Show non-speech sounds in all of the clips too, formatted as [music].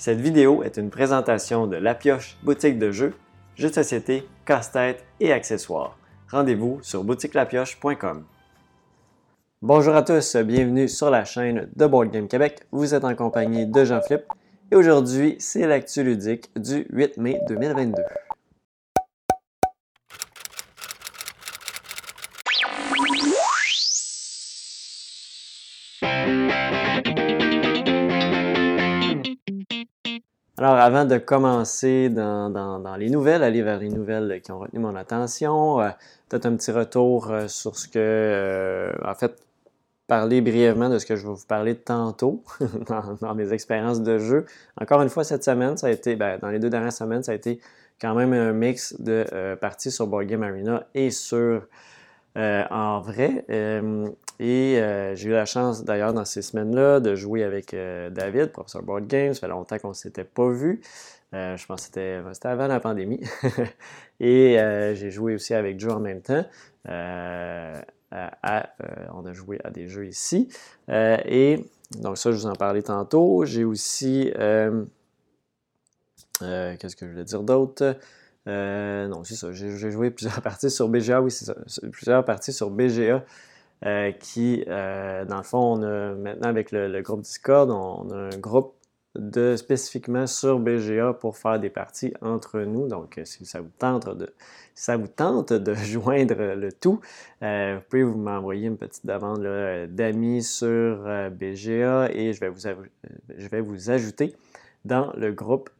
Cette vidéo est une présentation de La Pioche boutique de jeux, jeux de société, casse-tête et accessoires. Rendez-vous sur boutiquelapioche.com. Bonjour à tous, bienvenue sur la chaîne de Board Game Québec. Vous êtes en compagnie de Jean-Philippe et aujourd'hui, c'est l'actu ludique du 8 mai 2022. Alors, avant de commencer dans, les nouvelles, aller vers les nouvelles qui ont retenu mon attention, euh, peut-être un petit retour euh, sur ce que, euh, en fait, parler brièvement de ce que je vais vous parler tantôt [laughs] dans, mes expériences de jeu. Encore une fois, cette semaine, ça a été, ben, dans les deux dernières semaines, ça a été quand même un mix de parties sur Board Game Arena et sur en vrai. Et euh, j'ai eu la chance d'ailleurs dans ces semaines-là de jouer avec euh, David, professeur Board Games. Ça fait longtemps qu'on ne s'était pas vu. Euh, je pense que c'était avant la pandémie. [laughs] et j'ai joué aussi avec Joe en même temps. on a joué à des jeux ici. et donc ça, je vous en parlais tantôt. J'ai aussi... Qu'est-ce que je voulais dire d'autre? non, c'est ça. J'ai joué [laughs] plusieurs parties sur BGA. Oui, c'est ça. Plusieurs parties sur BGA euh, qui, euh, dans le fond, on a maintenant avec le, groupe Discord, on, a un groupe de, spécifiquement sur BGA pour faire des parties entre nous. Donc, euh, si ça vous tente de, ça vous tente de [laughs] joindre le tout, vous pouvez vous m'envoyer une petite demande d'amis sur BGA et je vais vous, je vais vous ajouter dans le groupe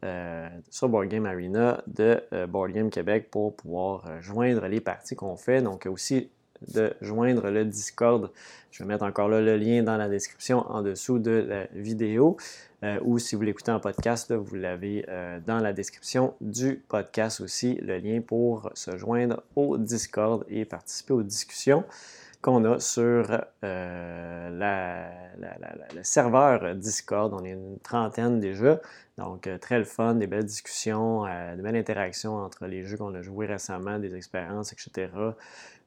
sur Board Game Arena de Board Game Québec pour pouvoir joindre les parties qu'on fait. Donc aussi de joindre le Discord. Je vais mettre encore là le lien dans la description en dessous de la vidéo. Euh, ou si vous l'écoutez en podcast, vous l'avez euh, dans la description du podcast aussi, le lien pour se joindre au Discord et participer aux discussions qu'on a sur euh, le serveur Discord. On est une trentaine déjà. Donc, très le fun, des belles discussions, de belles interactions entre les jeux qu'on a joués récemment, des expériences, etc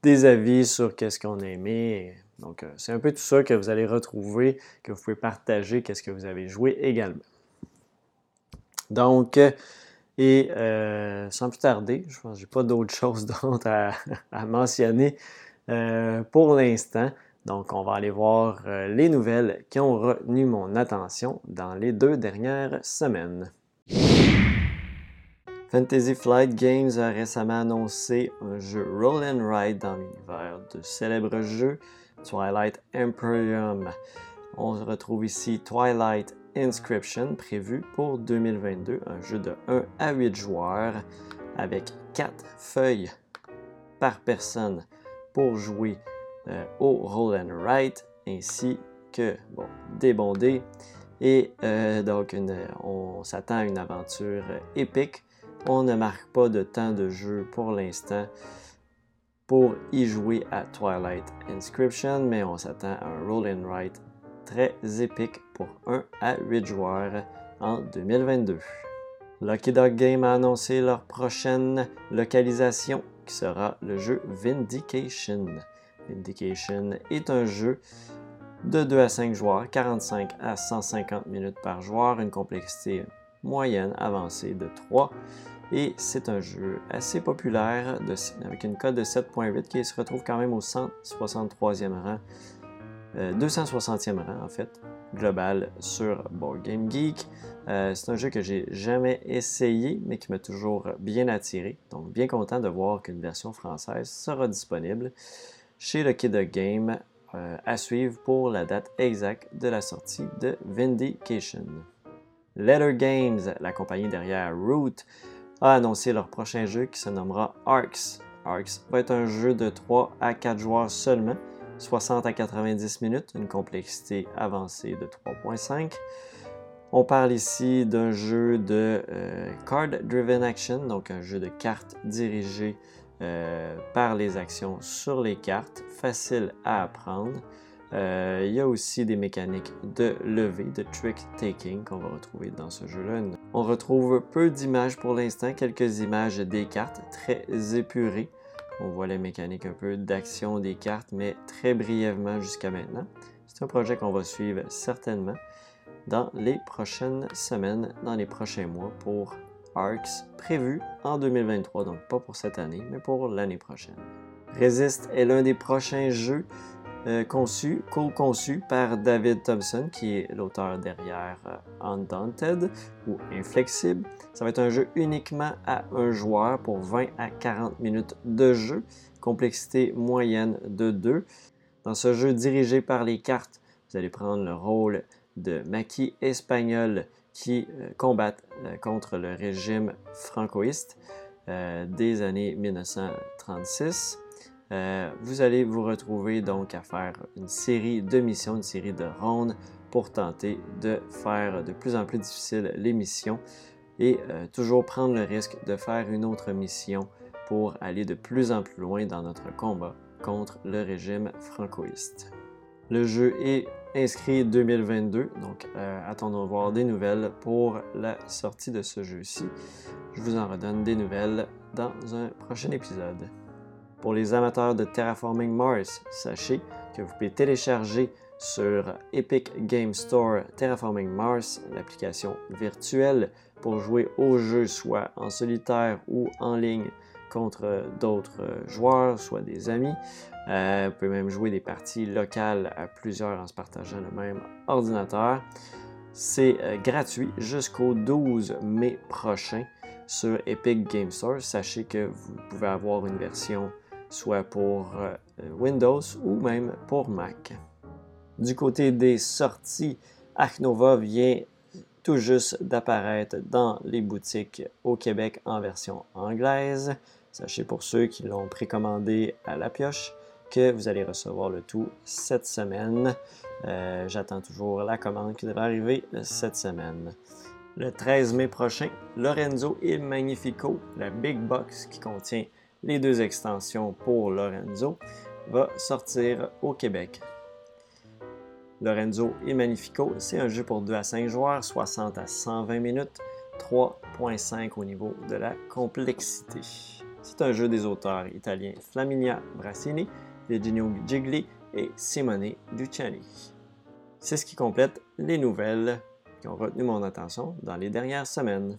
des avis sur qu'est-ce qu'on a aimé. Donc, euh, c'est un peu tout ça que vous allez retrouver, que vous pouvez partager, qu'est-ce que vous avez joué également. Donc, euh, et euh, sans plus tarder, je pense que je n'ai pas d'autres [laughs] choses à, mentionner pour l'instant. Donc, on va aller voir les nouvelles qui ont retenu mon attention dans les deux dernières semaines. Fantasy Flight Games a récemment annoncé un jeu Roll and Ride dans l'univers de célèbres jeux Twilight Imperium. On retrouve ici Twilight Inscription prévu pour 2022, un jeu de 1 à 8 joueurs avec 4 feuilles par personne pour jouer euh, au Roll and Ride ainsi que des bondés. Et euh, donc, on s'attend à une aventure épique on ne marque pas de temps de jeu pour l'instant pour y jouer à Twilight Inscription, mais on s'attend à un roll and write très épique pour 1 à 8 joueurs en 2022. Lucky Dog Game a annoncé leur prochaine localisation qui sera le jeu Vindication. Vindication est un jeu de 2 à 5 joueurs, 45 à 150 minutes par joueur, une complexité moyenne avancée de 3 et c'est un jeu assez populaire avec une cote de 7.8 qui se retrouve quand même au 163e rang, 260e euh, rang en fait, global sur Board Game Geek. Euh, c'est un jeu que j'ai jamais essayé, mais qui m'a toujours bien attiré. Donc, bien content de voir qu'une version française sera disponible chez le Kid Game euh, à suivre pour la date exacte de la sortie de Vindication. Letter Games, la compagnie derrière Root, a annoncé leur prochain jeu qui se nommera Arcs. Arcs va être un jeu de 3 à 4 joueurs seulement, 60 à 90 minutes, une complexité avancée de 3.5. On parle ici d'un jeu de euh, Card Driven Action, donc un jeu de cartes dirigé euh, par les actions sur les cartes, facile à apprendre. Euh, il y a aussi des mécaniques de levée, de trick taking qu'on va retrouver dans ce jeu-là. On retrouve peu d'images pour l'instant, quelques images des cartes très épurées. On voit les mécaniques un peu d'action des cartes, mais très brièvement jusqu'à maintenant. C'est un projet qu'on va suivre certainement. dans les prochaines semaines, dans les prochains mois pour Arcs prévus en 2023, donc pas pour cette année, mais pour l'année prochaine. Resist est l'un des prochains jeux euh, conçus, co-conçus par David Thompson, qui est l'auteur derrière euh, Undaunted ou Inflexible. Ça va être un jeu uniquement à un joueur pour 20 à 40 minutes de jeu, complexité moyenne de 2. Dans ce jeu dirigé par les cartes, vous allez prendre le rôle de maquis espagnol qui euh, combattent contre le régime francoïste des années 1936. Euh, vous allez vous retrouver donc à faire une série de missions, une série de rondes pour tenter de faire de plus en plus difficile les missions et euh, toujours prendre le risque de faire une autre mission pour aller de plus en plus loin dans notre combat contre le régime francoïste. Le jeu est inscrit 2022, donc euh, attendons voir des nouvelles pour la sortie de ce jeu-ci. Je vous en redonne des nouvelles dans un prochain épisode. Pour les amateurs de Terraforming Mars, sachez que vous pouvez télécharger sur Epic Game Store Terraforming Mars, l'application virtuelle pour jouer au jeu soit en solitaire ou en ligne contre d'autres joueurs, soit des amis. Euh, vous pouvez même jouer des parties locales à plusieurs en se partageant le même ordinateur. C'est euh, gratuit jusqu'au 12 mai prochain sur Epic Game Store. Sachez que vous pouvez avoir une version soit pour euh, Windows ou même pour Mac. Du côté des sorties, Arc Nova vient tout juste d'apparaître dans les boutiques au Québec en version anglaise. Sachez pour ceux qui l'ont précommandé à la pioche que vous allez recevoir le tout cette semaine. Euh, j'attends toujours la commande qui devrait arriver cette semaine. Le 13 mai prochain, Lorenzo Il Magnifico, la Big Box qui contient les deux extensions pour Lorenzo, va sortir au Québec. Lorenzo et Magnifico, c'est un jeu pour 2 à 5 joueurs, 60 à 120 minutes, 3.5 au niveau de la complexité. C'est un jeu des auteurs italiens Flaminia Brassini, Virginio Gigli et Simone Luciani. C'est ce qui complète les nouvelles qui ont retenu mon attention dans les dernières semaines.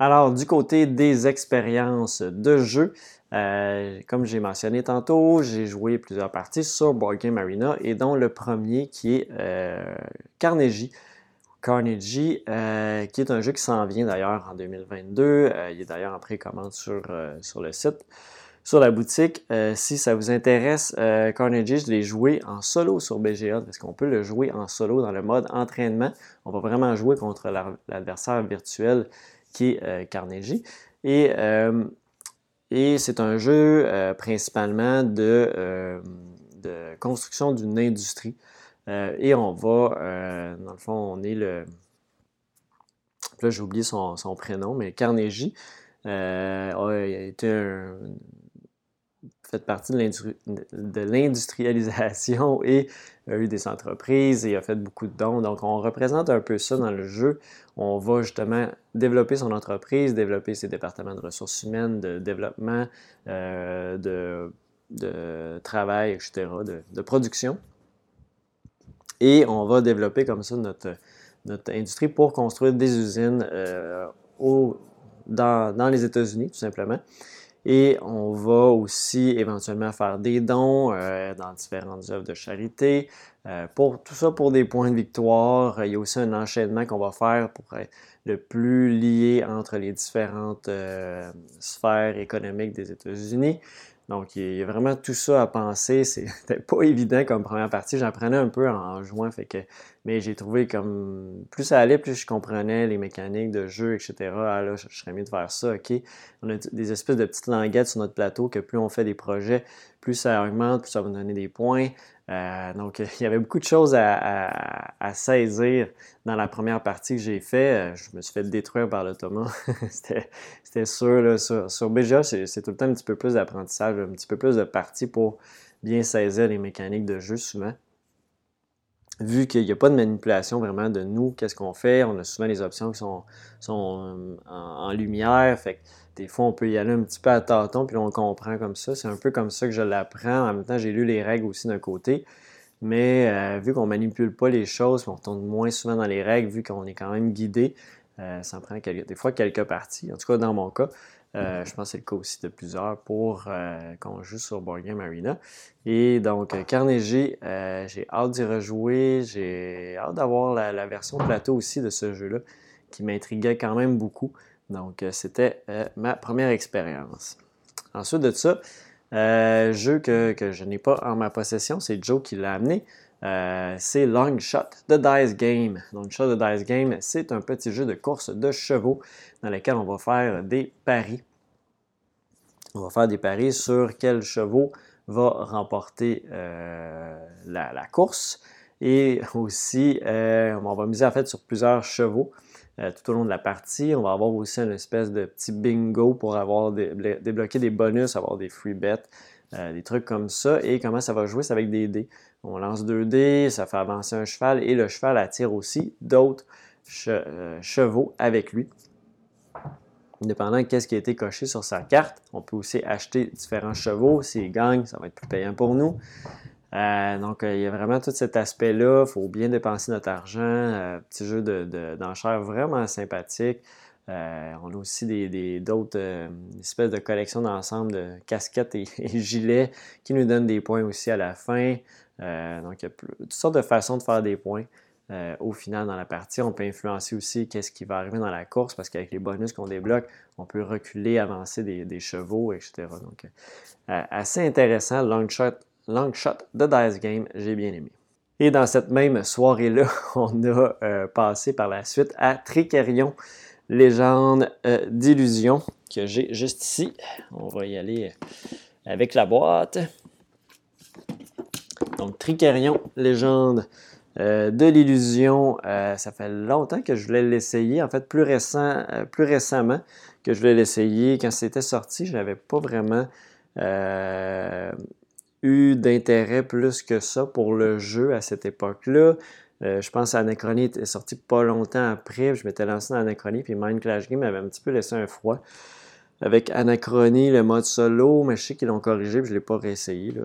Alors, du côté des expériences de jeu, euh, comme j'ai mentionné tantôt, j'ai joué plusieurs parties sur Board Game Arena et dont le premier qui est euh, Carnegie. Carnegie, euh, qui est un jeu qui s'en vient d'ailleurs en 2022. il est d'ailleurs en précommande sur, sur le site, sur la boutique. si ça vous intéresse, Carnegie, je l'ai joué en solo sur BGA parce qu'on peut le jouer en solo dans le mode entraînement. On va vraiment jouer contre l'adversaire virtuel qui est euh, Carnegie. Et, euh, et c'est un jeu euh, principalement de, de construction d'une industrie. et on va, dans le fond, on est le. Là, j'ai oublié son, son, prénom, mais Carnegie a été un, fait partie de l'industrialisation et a eu des entreprises et a fait beaucoup de dons. Donc, on représente un peu ça dans le jeu. On va justement développer son entreprise, développer ses départements de ressources humaines, de développement, euh, de, travail, etc., de, production. Et on va développer comme ça notre, notre industrie pour construire des usines euh, dans, dans, les États-Unis, tout simplement. Et on va aussi éventuellement faire des dons euh, dans différentes œuvres de charité. Euh, pour tout ça pour des points de victoire. Il y a aussi un enchaînement qu'on va faire pour être le plus lié entre les différentes euh, sphères économiques des États-Unis. Donc, il y a vraiment tout ça à penser. [laughs] C'était pas évident comme première partie. J'en prenais un peu en juin, fait que, mais j'ai trouvé comme plus ça allait, plus je comprenais les mécaniques de jeu, etc. Ah là, je, serais mieux de faire ça, ok. On a des espèces de petites languettes sur notre plateau que plus on fait des projets, plus ça augmente, plus ça va nous donner des points. Euh, donc, il y avait beaucoup de choses à, saisir dans la première partie que j'ai fait. Euh, je me suis fait détruire par l'automa. [laughs] C'était sûr. Sur, sur BGA, c'est tout le temps un petit peu plus d'apprentissage, un petit peu plus de parties pour bien saisir les mécaniques de jeu souvent. Vu qu'il n'y a pas de manipulation vraiment de nous, qu'est-ce qu'on fait, on a souvent les options qui sont, euh, en, lumière. Fait des fois, on peut y aller un petit peu à tâtons, puis on comprend comme ça. C'est un peu comme ça que je l'apprends. En même temps, j'ai lu les règles aussi d'un côté. Mais euh, vu qu'on manipule pas les choses, on tourne moins souvent dans les règles, vu qu'on est quand même guidé, ça prend des fois quelques parties. En tout cas, dans mon cas, je pense que c'est le cas aussi de plusieurs pour qu'on joue sur Board Game Arena. Et donc, Carnegie, j'ai hâte d'y rejouer. J'ai hâte d'avoir la, version plateau aussi de ce jeu-là, qui m'intriguait quand même beaucoup. Donc, c'était ma première expérience. Ensuite de ça, euh, jeu que, je n'ai pas en ma possession, c'est Joe qui l'a amené. Euh, c'est Long Shot The Dice Game. Long Shot The Dice Game, c'est un petit jeu de course de chevaux dans lequel on va faire des paris. On va faire des paris sur quel chevaux va remporter euh, la, course. Et aussi, on va miser en fait sur plusieurs chevaux. Euh, tout au long de la partie. On va avoir aussi une espèce de petit bingo pour avoir débloquer des bonus, avoir des free bets, euh, des trucs comme ça. Et comment ça va jouer? C'est avec des dés. On lance deux dés, ça fait avancer un cheval et le cheval attire aussi d'autres euh, chevaux avec lui. Indépendant de qu'est-ce qui a été coché sur sa carte, on peut aussi acheter différents chevaux. S'il gagne, ça va être plus payant pour nous. Euh, donc, euh, il y a vraiment tout cet aspect-là. Il faut bien dépenser notre argent. Petit jeu d'enchères de, vraiment sympathique. on a aussi d'autres des, espèces de collections d'ensemble de casquettes [laughs] et, gilets qui nous donnent des points aussi à la fin. Donc, il y a toutes sortes de façons de faire des points. au final dans la partie. On peut influencer aussi qu'est-ce qui va arriver dans la course parce qu'avec les bonus qu'on débloque, on peut reculer, avancer des, chevaux, etc. Donc, assez intéressant. Long shot Long Shot de Dice Game, j'ai bien aimé. Et dans cette même soirée-là, [laughs] on a euh, passé par la suite à Tricarion, légende euh, d'illusion, que j'ai juste ici. On va y aller euh, avec la boîte. Donc, Tricarion, légende de l'illusion, ça fait longtemps que je voulais l'essayer. En fait, plus, récent, plus récemment que je voulais l'essayer. Quand c'était sorti, je n'avais pas vraiment eu d'intérêt plus que ça pour le jeu à cette époque-là. Euh, je pense que Anachronie est sorti pas longtemps après. Je m'étais lancé dans Anachronie, puis Mind Clash Game avait un petit peu laissé un froid. Avec Anachronie, le mode solo, mais je sais qu'ils l'ont corrigé, puis je ne l'ai pas réessayé. Là,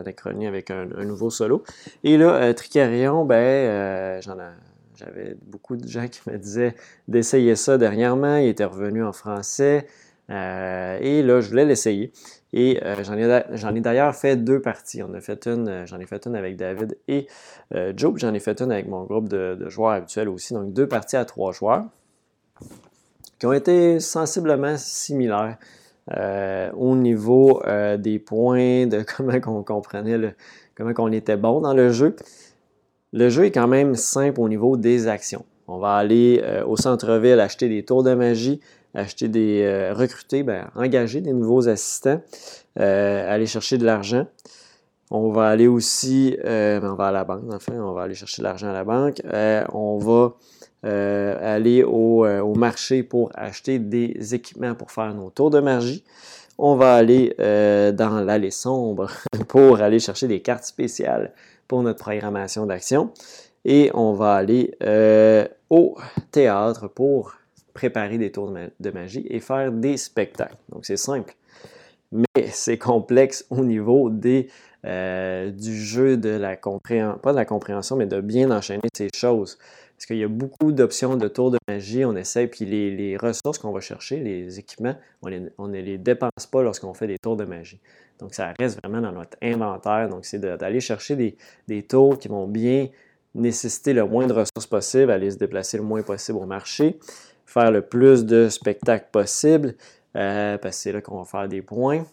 Anachronie avec un, nouveau solo. Et là, euh, Tricarion, ben, euh, j'avais beaucoup de gens [laughs] qui me disaient d'essayer ça dernièrement. Il était revenu en français. et là, je voulais l'essayer. Et euh, j'en ai, d'ailleurs fait deux parties. On a fait une, euh, j'en ai fait une avec David et euh, Joe, j'en ai fait une avec mon groupe de, joueurs habituels aussi. Donc deux parties à trois joueurs qui ont été sensiblement similaires au niveau des points, de [laughs] comment on comprenait, le, comment on était bon dans le jeu. Le jeu est quand même simple au niveau des actions. On va aller au centre-ville acheter des tours de magie, acheter des, euh, recruter, ben, engager des nouveaux assistants, euh, aller chercher de l'argent. On va aller aussi, euh, ben, on va à la banque, enfin, on va aller chercher de l'argent à la banque. on va aller au, au, marché pour acheter des équipements pour faire nos tours de magie. On va aller dans l'allée sombre [laughs] pour aller chercher des cartes spéciales pour notre programmation d'action. Et on va aller au théâtre pour préparer des tours de magie et faire des spectacles. Donc c'est simple. Mais c'est complexe au niveau euh, du jeu de la compréhension, pas de la compréhension, mais de bien enchaîner ces choses. Parce qu'il y a beaucoup d'options de tours de magie, on essaie, puis les, ressources qu'on va chercher, les équipements, on, ne les dépense pas lorsqu'on fait des tours de magie. Donc ça reste vraiment dans notre inventaire. Donc c'est d'aller chercher des, tours qui vont bien nécessiter le moins de ressources possible, aller se déplacer le moins possible au marché, faire le plus de spectacles possible, euh, parce que c'est là qu'on va faire des points.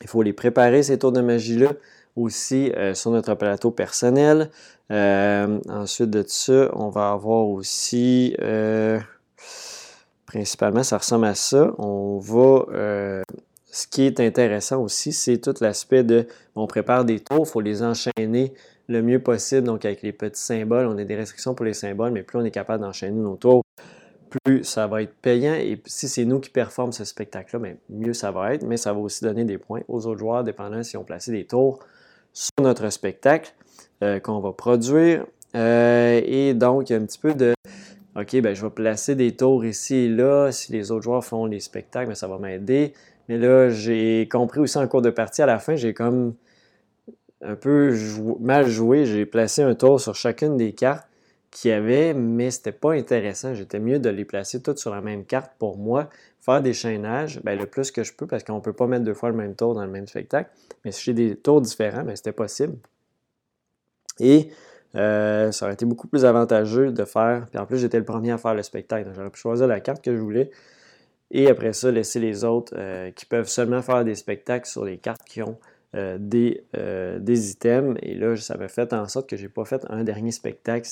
Il faut les préparer, ces tours de magie-là, aussi euh, sur notre plateau personnel. Euh, ensuite de ça, on va avoir aussi, principalement, ça ressemble à ça. On va, ce qui est intéressant aussi, c'est tout l'aspect de, on prépare des tours, il faut les enchaîner le mieux possible, donc avec les petits symboles. On a des restrictions pour les symboles, mais plus on est capable d'enchaîner nos tours, plus ça va être payant. Et si c'est nous qui performons ce spectacle-là, ben, mieux ça va être, mais ça va aussi donner des points aux autres joueurs, dépendant si on placé des tours sur notre spectacle euh, qu'on va produire. Euh, et donc, un petit peu de OK, ben, je vais placer des tours ici et là. Si les autres joueurs font les spectacles, ben, ça va m'aider. Mais là, j'ai compris aussi en cours de partie, à la fin, j'ai comme un peu mal joué. J'ai placé un tour sur chacune des cartes qu'il y avait, mais c'était pas intéressant. J'étais mieux de les placer toutes sur la même carte pour moi. Faire des chaînages, ben, le plus que je peux, parce qu'on ne peut pas mettre deux fois le même tour dans le même spectacle. Mais si j'ai des tours différents, ben, c'était possible. Et euh, ça aurait été beaucoup plus avantageux de faire. Puis en plus, j'étais le premier à faire le spectacle. J'aurais pu choisir la carte que je voulais. Et après ça, laisser les autres euh, qui peuvent seulement faire des spectacles sur les cartes qui ont euh, des, des, items. Et là, ça m'a fait en sorte que je n'ai pas fait un dernier spectacle.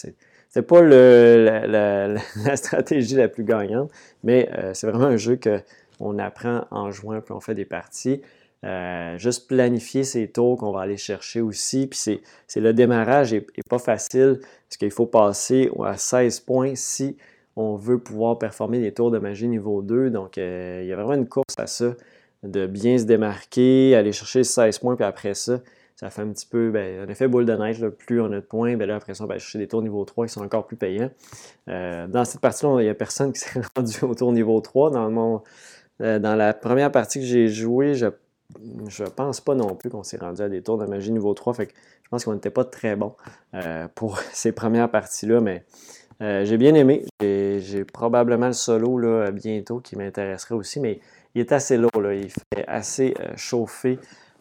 Pas le, [laughs] la, stratégie la plus gagnante, mais c'est vraiment un jeu qu'on apprend en jouant, puis on fait des parties. Euh, juste planifier ces tours qu'on va aller chercher aussi. Puis c'est le démarrage n'est pas facile parce qu'il faut passer à 16 points si on veut pouvoir performer des tours de magie niveau 2. Donc euh, il y a vraiment une course à ça, de bien se démarquer, aller chercher 16 points, puis après ça, ça fait un petit peu, ben, en effet, boule de neige, plus on a de points, ben là, après ça, on va chercher des tours niveau 3 qui sont encore plus payants. Euh, dans cette partie-là, il n'y a personne qui [laughs] s'est rendu au tour niveau 3. Dans, mon, dans la première partie que j'ai jouée, je je pense pas non plus qu'on s'est rendu à des tours de magie niveau 3. Fait que je pense qu'on n'était pas très bon euh, pour [laughs] ces premières parties-là, mais euh, j'ai bien aimé. J'ai probablement le solo là, bientôt qui m'intéresserait aussi, mais il est assez lourd. Il fait assez euh, chauffer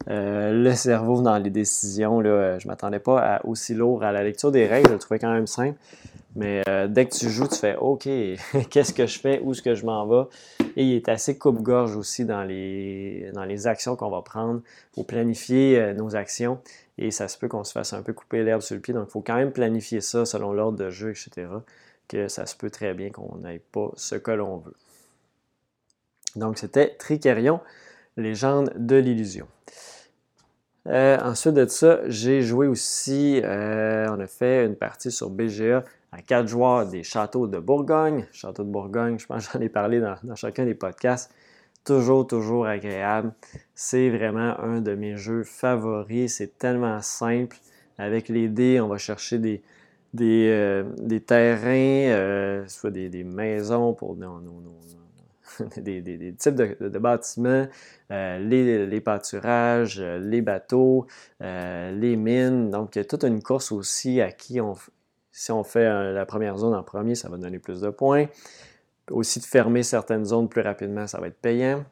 le cerveau dans les décisions. Là. Je ne m'attendais pas à aussi lourd à la lecture des règles. Je le trouvais quand même simple. Mais euh, dès que tu joues, tu fais OK, [laughs] qu'est-ce que je fais, où est-ce que je m'en vais? Et il est assez coupe-gorge aussi dans les, dans les actions qu'on va prendre pour planifier euh, nos actions. Et ça se peut qu'on se fasse un peu couper l'herbe sur le pied. Donc, il faut quand même planifier ça selon l'ordre de jeu, etc. Que ça se peut très bien qu'on n'aille pas ce que l'on veut. Donc, c'était Tricarion, légende de l'illusion. Euh, ensuite de ça, j'ai joué aussi, on a fait une partie sur BGA à quatre joueurs des châteaux de Bourgogne. Château de Bourgogne, je pense que j'en ai parlé dans, chacun des podcasts. Toujours, toujours agréable. C'est vraiment un de mes jeux favoris. C'est tellement simple. Avec les dés, on va chercher des, des, euh, terrains, euh, soit des, maisons pour nos, [laughs] des, types de, bâtiments, euh, les, pâturages, les bateaux, les mines. Donc, il y a toute une course aussi à qui on, si on fait euh, la première zone en premier, ça va donner plus de points. Aussi de fermer certaines zones plus rapidement, ça va être payant.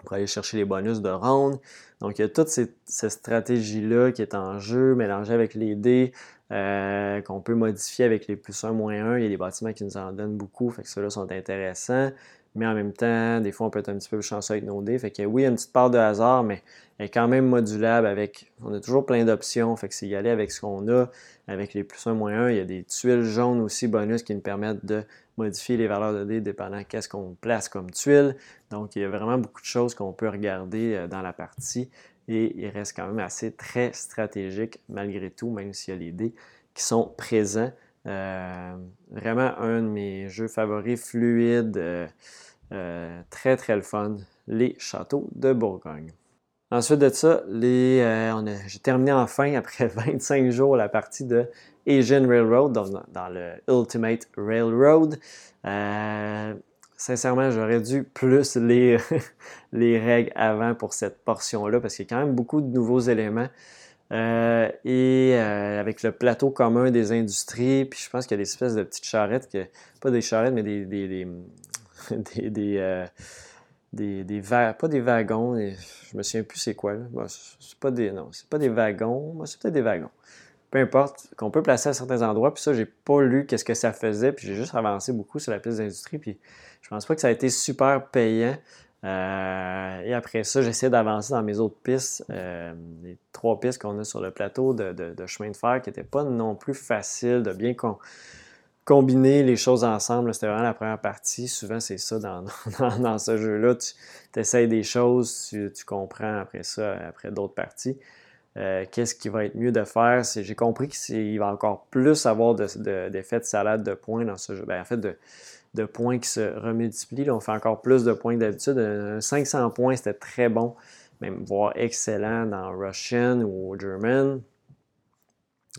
Pour aller chercher les bonus de ronde. Donc, il y a toute cette, stratégie-là qui est en jeu, mélangée avec les dés, euh, qu'on peut modifier avec les plus 1, moins 1. Il y a des bâtiments qui nous en donnent beaucoup, fait que ceux-là sont intéressants mais en même temps, des fois, on peut être un petit peu chanceux avec nos dés. Fait que oui, il y a une petite part de hasard, mais elle est quand même modulable avec. On a toujours plein d'options. Fait que c'est y aller avec ce qu'on a, avec les plus 1, moins 1. Il y a des tuiles jaunes aussi bonus qui nous permettent de modifier les valeurs de dés dépendant qu'est-ce qu'on place comme tuile. Donc, il y a vraiment beaucoup de choses qu'on peut regarder euh, dans la partie. Et il reste quand même assez très stratégique malgré tout, même s'il y a les dés qui sont présents. Euh, vraiment un de mes jeux favoris, fluide, euh, euh, très très le fun, les châteaux de Bourgogne. Ensuite de ça, j'ai terminé enfin, [laughs] après 25 jours, la partie de Asian Railroad, dans, le Ultimate Railroad. Sincèrement, j'aurais dû plus lire [laughs] les règles avant pour cette portion-là, parce qu'il y a quand même beaucoup de nouveaux éléments. Euh, et euh, avec le plateau commun des industries, puis je pense qu'il y a des espèces de petites charrettes, que, pas des charrettes, mais des, des, des, [laughs] des, des, euh, des pas des wagons, je me souviens plus c'est quoi. c'est pas des, non, c'est pas des wagons, c'est peut-être des wagons. Peu importe, qu'on peut placer à certains endroits, puis ça, j'ai pas lu qu'est-ce que ça faisait, puis j'ai juste avancé beaucoup sur la piste d'industrie, puis je pense pas que ça a été super payant. Euh, et après ça, j'essaie d'avancer dans mes autres pistes, euh, les trois pistes qu'on a sur le plateau de, chemin de fer qui n'étaient pas non plus faciles de bien combiner les choses ensemble. C'était vraiment la première partie. Souvent, c'est ça dans, [laughs] dans, ce jeu-là. Tu essaies des choses, tu, comprends après ça, après d'autres parties. Euh, qu'est-ce qui va être mieux de faire? J'ai compris qu'il va encore plus avoir d'effets de, de, salade de points dans ce jeu. Ben, en fait, de, de points qui se remultiplient. on fait encore plus de points que d'habitude. 500 points, c'était très bon, même voire excellent dans Russian ou German.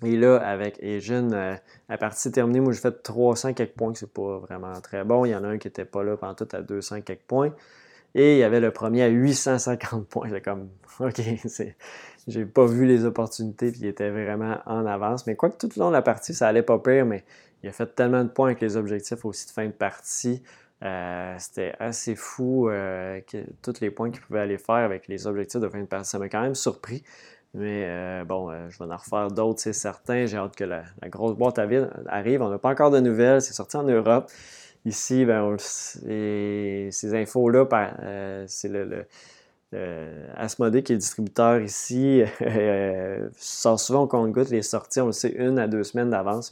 Et là, avec Asian, euh, la partie terminée, moi j'ai fait 300 quelques points, c'est pas vraiment très bon. Il y en a un qui n'était pas là pendant tout à 200 quelques points. Et il y avait le premier à 850 points. J'étais comme, [laughs] OK, j'ai pas vu les opportunités, puis il était vraiment en avance. Mais quoi que tout le long de la partie, ça allait pas pire, mais il a fait tellement de points avec les objectifs aussi de fin de partie. Euh, c'était assez fou euh, que, tous les points qu'il pouvait aller faire avec les objectifs de fin de partie. Ça m'a quand même surpris. Mais euh, bon, je vais en refaire d'autres, c'est certain. J'ai hâte que la, grosse boîte à vide arrive. On n'a pas encore de nouvelles. C'est sorti en Europe. Ici, ben, ces infos-là, c'est le, Asmodee qui est le distributeur ici. [laughs] sort souvent au compte-goutte les sorties, on le sait, une à deux semaines d'avance.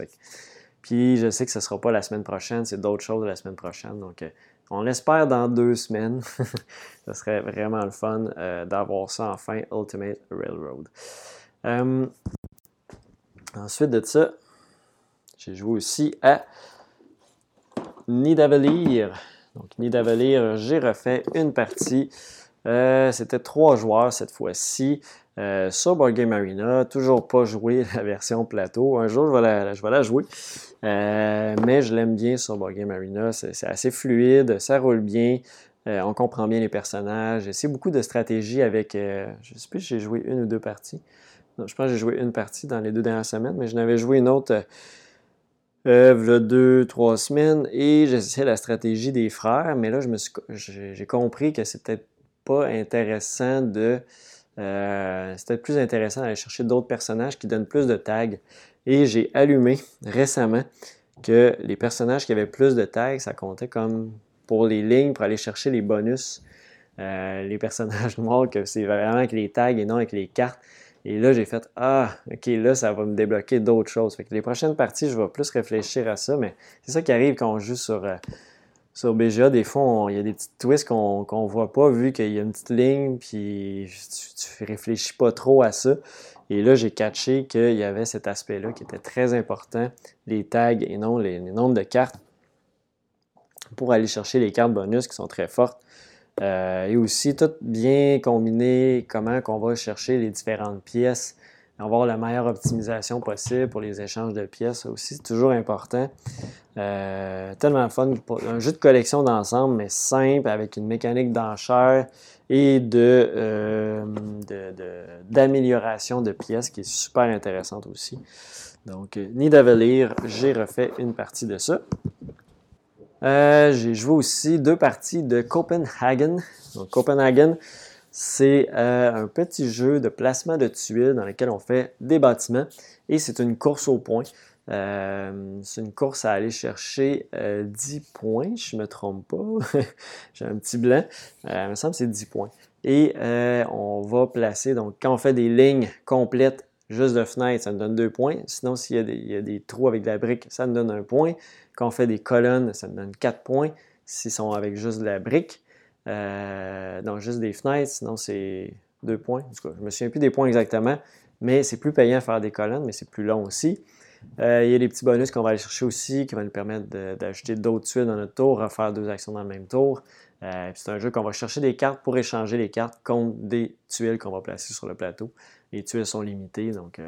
Puis je sais que ce ne sera pas la semaine prochaine, c'est d'autres choses la semaine prochaine. Donc euh, on l'espère dans deux semaines. [laughs] ce serait vraiment le fun euh, d'avoir ça enfin, Ultimate Railroad. Euh, ensuite de ça, j'ai joué aussi à Nidavellir. Donc Nidavellir, j'ai refait une partie. C'était trois joueurs cette fois-ci. Euh, sur Board Game Arena, toujours pas joué [laughs] la version plateau. Un jour, je vais la, jouer. Euh, mais je l'aime bien sur Board Game Arena. C'est assez fluide, ça roule bien. Euh, on comprend bien les personnages. C'est beaucoup de stratégie avec. je ne sais plus si j'ai joué une ou deux parties. je pense que j'ai joué une partie dans les deux dernières semaines, mais je n'avais joué une autre. Euh, deux, trois semaines, et j'essayais la stratégie des frères, mais là, j'ai compris que c'est peut-être pas intéressant de euh, c'était plus intéressant d'aller chercher d'autres personnages qui donnent plus de tags. Et j'ai allumé récemment que les personnages qui avaient plus de tags, ça comptait comme pour les lignes, pour aller chercher les bonus. Euh, les [laughs] personnages noirs, que c'est vraiment avec les tags et non avec les cartes. Et là, j'ai fait Ah, ok, là, ça va me débloquer d'autres choses. Fait les prochaines parties, je vais plus réfléchir à ça, mais c'est ça qui arrive quand on joue sur, euh, sur BGA, des fois, il y a des petits twists qu'on ne voit pas vu qu'il y a une petite ligne, puis tu, ne réfléchis pas trop à ça. Et là, j'ai catché qu'il y avait cet aspect-là qui était très important, les tags et non les, nombres de cartes, pour aller chercher les cartes bonus qui sont très fortes. Euh, et aussi, tout bien combiné, comment on va chercher les différentes pièces avoir la meilleure optimisation possible pour les échanges de pièces aussi, toujours important. Euh, tellement fun. Un jeu de collection d'ensemble, mais simple, avec une mécanique d'enchère et euh, d'amélioration de, de, pièces qui est super intéressante aussi. Donc, euh, Nidavellir, j'ai refait une partie de ça. j'ai joué aussi deux parties de Copenhagen. Donc, Copenhagen, c'est euh, un petit jeu de placement de tuiles dans lequel on fait des bâtiments et c'est une course au point. Euh, c'est une course à aller chercher 10 euh, points, je ne me trompe pas. [laughs] J'ai un petit blanc. il me semble que c'est 10 points. Et on va placer, donc quand on fait des lignes complètes juste de fenêtres, ça nous donne 2 points. Sinon, s'il y, a des trous avec de la brique, ça nous donne 1 point. Quand on fait des colonnes, ça nous donne 4 points. S'ils sont avec juste de la brique. Euh, donc, juste des fenêtres, sinon c'est deux points. En tout cas, je me souviens plus des points exactement, mais c'est plus payant à faire des colonnes, mais c'est plus long aussi. Euh, il y a des petits bonus qu'on va aller chercher aussi qui vont nous permettre d'ajouter d'autres tuiles dans notre tour, refaire deux actions dans le même tour. Euh, c'est un jeu qu'on va chercher des cartes pour échanger les cartes contre des tuiles qu'on va placer sur le plateau. Les tuiles sont limitées, donc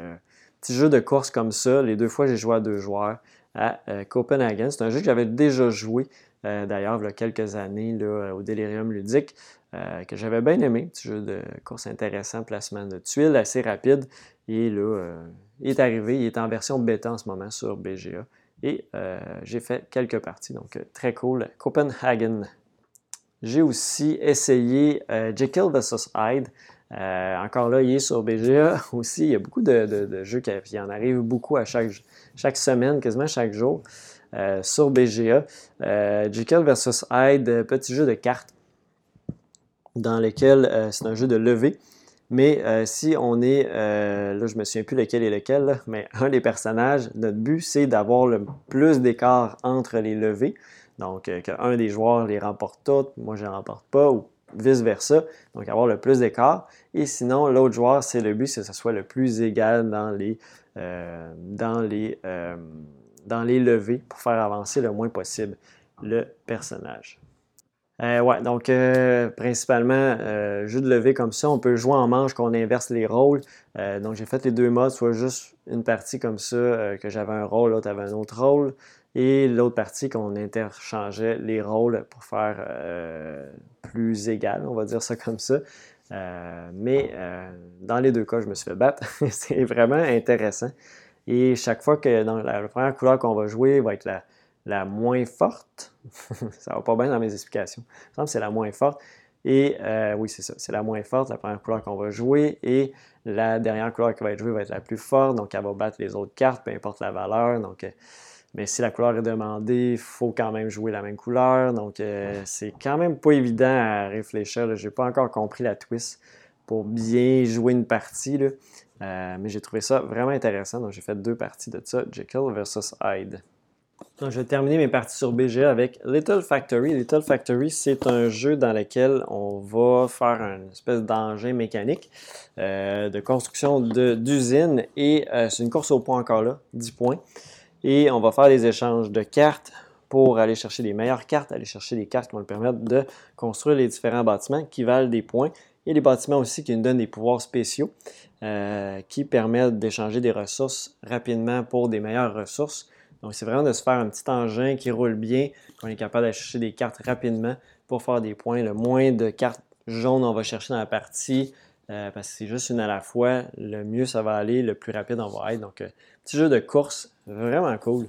petit jeu de course comme ça. Les deux fois, j'ai joué à deux joueurs à Copenhagen. C'est un jeu que j'avais déjà joué euh, d'ailleurs, il y a quelques années, là, au Delirium ludique, euh, que j'avais bien aimé. Petit jeu de course intéressant, placement de tuiles assez rapide. Et là, euh, il est arrivé, il est en version bêta en ce moment sur BGA. Et j'ai fait quelques parties, donc très cool. Copenhagen. J'ai aussi essayé Jekyll vs. Hyde. encore là, il est sur BGA [laughs] aussi. Il y a beaucoup de, jeux qui, en arrivent beaucoup à chaque, chaque semaine, quasiment chaque jour. Euh, sur BGA. Euh, Jekyll vs Hyde, euh, petit jeu de cartes dans lequel c'est un jeu de levée. Mais si on est, là je me souviens plus lequel est lequel, mais [laughs] un des personnages, notre but c'est d'avoir le plus d'écart entre les levées. Donc qu'un des joueurs les remporte toutes, moi je ne les remporte pas, ou vice-versa. Donc avoir le plus d'écart. Et sinon, l'autre joueur, c'est le but, c'est que ce soit le plus égal dans les, dans les dans les levées pour faire avancer le moins possible le personnage. Euh, ouais, donc euh, principalement, euh, jeu de levée comme ça, on peut jouer en manche qu'on inverse les rôles. donc j'ai fait les deux modes, soit juste une partie comme ça, que j'avais un rôle, l'autre avait un autre rôle, et l'autre partie qu'on interchangeait les rôles pour faire plus égale, on va dire ça comme ça. mais dans les deux cas, je me suis fait battre. [laughs] c'est vraiment intéressant. Et chaque fois que la, première couleur qu'on va jouer va être la, la moins forte, [laughs] ça va pas bien dans mes explications. Il c'est la moins forte. Et euh, oui, c'est ça, c'est la moins forte, la première couleur qu'on va jouer. Et la dernière couleur qui va être jouée va être la plus forte, donc elle va battre les autres cartes, peu importe la valeur. Donc, euh, mais si la couleur est demandée, il faut quand même jouer la même couleur. Donc, euh, c'est quand même pas évident à réfléchir. Je n'ai pas encore compris la twist pour bien jouer une partie. Mais j'ai trouvé ça vraiment intéressant. Donc, j'ai fait deux parties de ça, Jekyll versus Hyde. Donc, je vais terminer mes parties sur BGA avec Little Factory. Little Factory, c'est un jeu dans lequel on va faire une espèce d'engin mécanique euh, de construction d'usine et euh, c'est une course au point encore là, 10 points. Et on va faire des échanges de cartes pour aller chercher les meilleures cartes, aller chercher des cartes qui vont nous permettre de construire les différents bâtiments qui valent des points. Et les bâtiments aussi qui nous donnent des pouvoirs spéciaux euh, qui permettent d'échanger des ressources rapidement pour des meilleures ressources. Donc, c'est vraiment de se faire un petit engin qui roule bien, qu'on est capable d'aller chercher des cartes rapidement pour faire des points. Le moins de cartes jaunes on va chercher dans la partie, euh, parce que c'est juste une à la fois, le mieux ça va aller, le plus rapide on va être. Donc, euh, petit jeu de course, vraiment cool.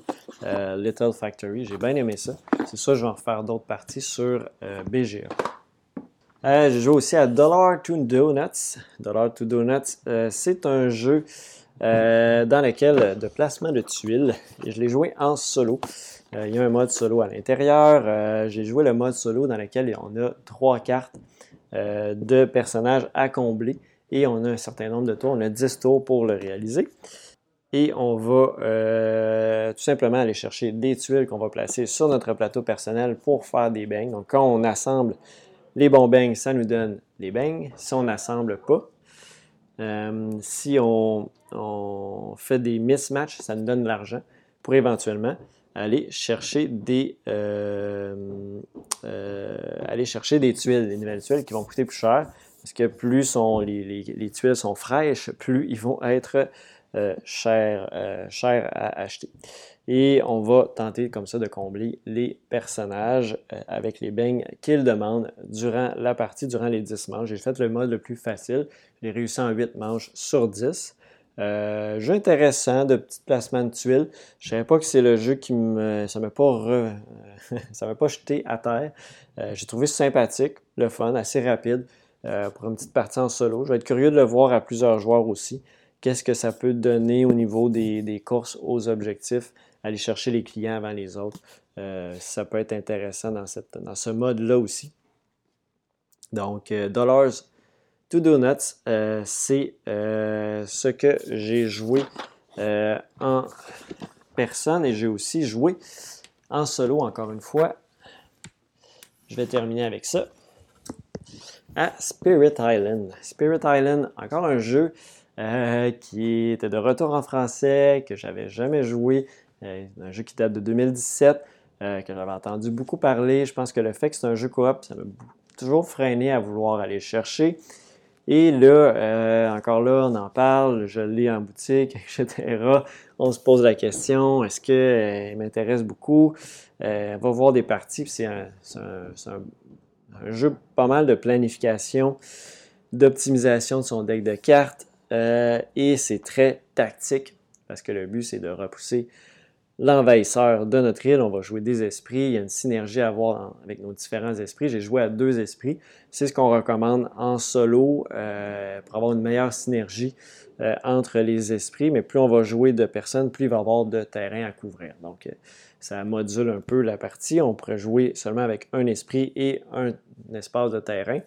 Little Factory, j'ai bien aimé ça. C'est ça, je vais en refaire d'autres parties sur BGA. J'ai joué aussi à Dollar to Donuts. Dollar to Donuts, c'est un jeu euh, dans lequel euh, de placement de tuiles. Je l'ai joué en solo. Euh, il y a un mode solo à l'intérieur. J'ai joué le mode solo dans lequel on a trois cartes de personnages à combler et on a un certain nombre de tours. On a 10 tours pour le réaliser. Et on va tout simplement aller chercher des tuiles qu'on va placer sur notre plateau personnel pour faire des beignes. Donc quand on assemble les bons beignes, ça nous donne les beignes. Si on n'assemble pas, euh, si on, fait des mismatchs, ça nous donne de l'argent pour éventuellement aller chercher des, euh, euh, aller chercher des tuiles, des nouvelles tuiles qui vont coûter plus cher. Parce que plus les, tuiles sont fraîches, plus ils vont être chers, chers à acheter. Et on va tenter comme ça de combler les personnages euh, avec les beignes qu'ils demandent durant la partie, durant les 10 manches. J'ai fait le mode le plus facile. J'ai réussi en 8 manches sur 10. Euh, jeu intéressant de petit placement de tuiles. Je ne savais pas que c'est le jeu qui me. Ça ne m'a pas, [laughs] m'a pas jeté à terre. Euh, j'ai trouvé sympathique, le fun, assez rapide pour une petite partie en solo. Je vais être curieux de le voir à plusieurs joueurs aussi. Qu'est-ce que ça peut donner au niveau des, des courses aux objectifs aller chercher les clients avant les autres. Euh, ça peut être intéressant dans, cette, dans ce mode-là aussi. Donc, euh, Dollars to Donuts, euh, c'est ce que j'ai joué en personne et j'ai aussi joué en solo, encore une fois. Je vais terminer avec ça. À Spirit Island. Spirit Island, encore un jeu qui était de retour en français, que j'avais jamais joué. Euh, un jeu qui date de 2017, euh, que j'avais entendu beaucoup parler. Je pense que le fait que c'est un jeu coop, ça m'a toujours freiné à vouloir aller chercher. Et là, euh, encore là, on en parle, je l'ai en boutique, [laughs] etc. On se pose la question, est-ce qu'il m'intéresse beaucoup? on va voir des parties, c'est un, jeu pas mal de planification, d'optimisation de son deck de cartes, et c'est très tactique, parce que le but, c'est de repousser l'envahisseur de notre île. On va jouer des esprits. Il y a une synergie à avoir avec nos différents esprits. J'ai joué à deux esprits. C'est ce qu'on recommande en solo euh, pour avoir une meilleure synergie euh, entre les esprits. Mais plus on va jouer de personnes, plus il va y avoir de terrain à couvrir. Donc, euh, ça module un peu la partie. On pourrait jouer seulement avec un esprit et un espace de terrain.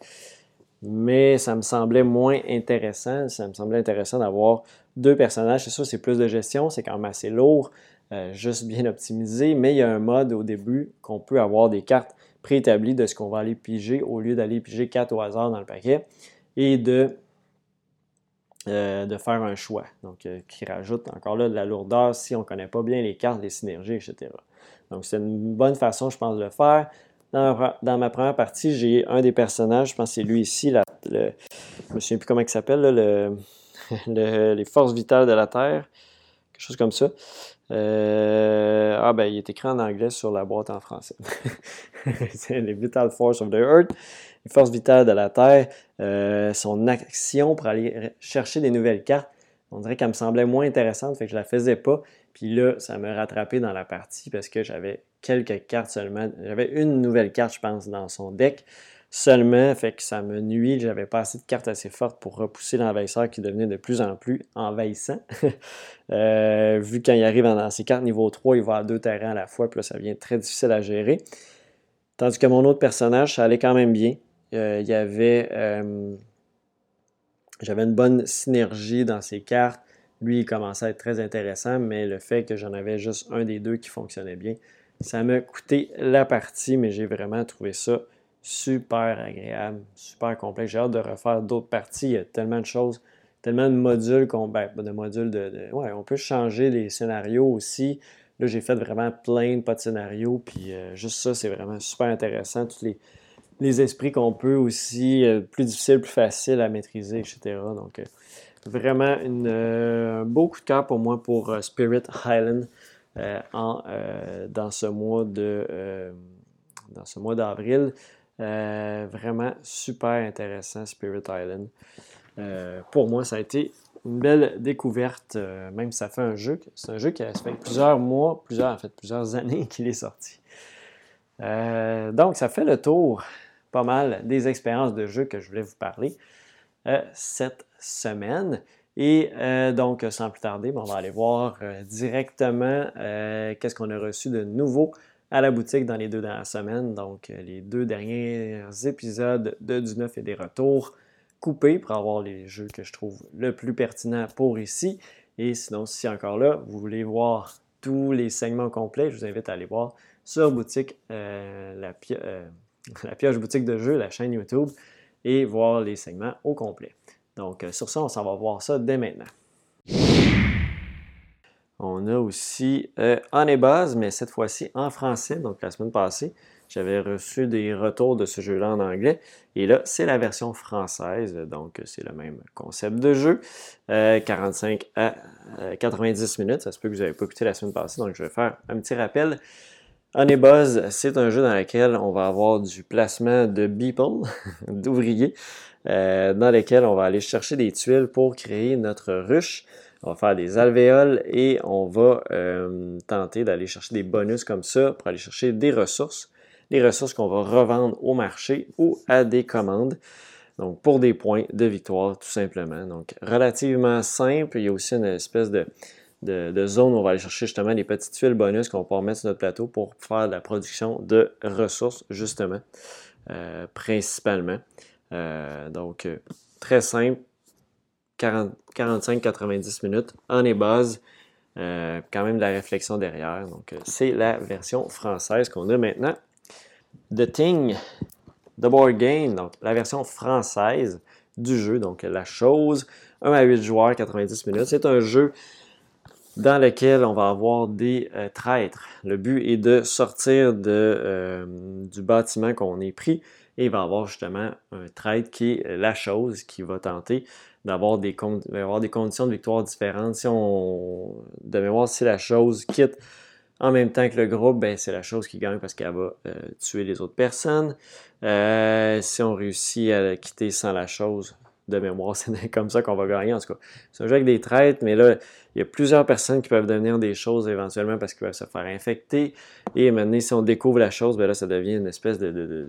Mais ça me semblait moins intéressant. Ça me semblait intéressant d'avoir deux personnages. C'est sûr, c'est plus de gestion, c'est quand même assez lourd. Euh, juste bien optimisé, mais il y a un mode au début qu'on peut avoir des cartes préétablies de ce qu'on va aller piger au lieu d'aller piger quatre au hasard dans le paquet et de, euh, de faire un choix. Donc, euh, qui rajoute encore là de la lourdeur si on ne connaît pas bien les cartes, les synergies, etc. Donc, c'est une bonne façon, je pense, de le faire. Dans, ma première partie, j'ai un des personnages, je pense que c'est lui ici, le, je ne me souviens plus comment il s'appelle, [laughs] le, les forces vitales de la Terre quelque chose comme ça. Euh, ah ben, il est écrit en anglais sur la boîte en français. [laughs] les Vital Force of the Earth, les forces vitales de la Terre, euh, son action pour aller chercher des nouvelles cartes. On dirait qu'elle me semblait moins intéressante, fait que je la faisais pas. Puis là, ça m'a rattrapé dans la partie parce que j'avais quelques cartes seulement. J'avais une nouvelle carte, je pense, dans son deck seulement, fait que ça me nuit. J'avais pas assez de cartes assez fortes pour repousser l'envahisseur qui devenait de plus en plus envahissant. [laughs] Euh, vu quand il arrive dans ses cartes niveau 3, il va deux terrains à la fois, puis là, ça devient très difficile à gérer. Tandis que mon autre personnage, ça allait quand même bien. Euh, il y avait. Euh, j'avais une bonne synergie dans ses cartes. Lui, il commençait à être très intéressant, mais le fait que j'en avais juste un des deux qui fonctionnait bien, ça m'a coûté la partie, mais j'ai vraiment trouvé ça super agréable, super complexe. J'ai hâte de refaire d'autres parties. Il y a tellement de choses, tellement de modules qu'on. Ben, de modules de, Ouais, on peut changer les scénarios aussi. Là, j'ai fait vraiment plein de pas de scénarios, puis euh, juste ça, c'est vraiment super intéressant. Tous les, les esprits qu'on peut aussi, euh, plus difficile, plus facile à maîtriser, etc. Donc, euh, vraiment une, un beau coup de cœur pour moi pour Spirit Highland en, dans ce mois de dans ce mois d'avril. Euh, vraiment super intéressant, Spirit Island. Euh, pour moi, ça a été une belle découverte, euh, même si ça fait un jeu. C'est un jeu qui a fait plusieurs mois, plusieurs, en fait, plusieurs années [laughs] qu'il est sorti. donc, ça fait le tour pas mal des expériences de jeu que je voulais vous parler cette semaine. Et donc, sans plus tarder, on va aller voir directement qu'est-ce qu'on a reçu de nouveau à la boutique dans les deux dernières semaines. Donc, euh, les deux derniers épisodes de Du Neuf et des Retours coupés pour avoir les jeux que je trouve le plus pertinent pour ici. Et sinon, si encore là, vous voulez voir tous les segments complets, je vous invite à aller voir sur boutique, euh, la, euh, [laughs] la, pioche boutique de jeux, la chaîne YouTube, et voir les segments au complet. Donc, sur ça, on s'en va voir ça dès maintenant. On a aussi euh, Buzz, mais cette fois-ci en français. Donc la semaine passée, j'avais reçu des retours de ce jeu-là en anglais. Et là, c'est la version française. Donc c'est le même concept de jeu. 45 euh, à 90 euh, minutes. Ça se peut que vous n'avez pas écouté la semaine passée. Donc je vais faire un petit rappel. Honey Buzz, c'est un jeu dans lequel on va avoir du placement de beeple, [laughs] d'ouvriers, euh, dans lequel on va aller chercher des tuiles pour créer notre ruche. On va faire des alvéoles et on va euh, tenter d'aller chercher des bonus comme ça pour aller chercher des ressources. Les ressources qu'on va revendre au marché ou à des commandes. Donc, pour des points de victoire, tout simplement. Donc, relativement simple. Il y a aussi une espèce de, zone où on va aller chercher justement des petites tuiles bonus qu'on va mettre sur notre plateau pour faire de la production de ressources, justement, euh, principalement. Euh, donc, très simple, 45-90 minutes en est base. Euh, quand même de la réflexion derrière. Donc, euh, c'est la version française qu'on a maintenant. The Thing, The Board Game, donc la version française du jeu, donc la chose. 1 à 8 joueurs, 90 minutes. C'est un jeu dans lequel on va avoir des euh, traîtres. Le but est de sortir de, du bâtiment qu'on est pris et il va y avoir justement un traître qui est la chose qui va tenter d'avoir des, des conditions de victoire différentes. Si on, de mémoire, si la chose quitte en même temps que le groupe, ben, c'est la chose qui gagne parce qu'elle va euh, tuer les autres personnes. Euh, si on réussit à la quitter sans la chose, de mémoire, [laughs] c'est comme ça qu'on va gagner. En tout cas, c'est un jeu avec des traites, mais là, il y a plusieurs personnes qui peuvent devenir des choses éventuellement parce qu'ils peuvent se faire infecter. Et maintenant, si on découvre la chose, ben là, ça devient une espèce de,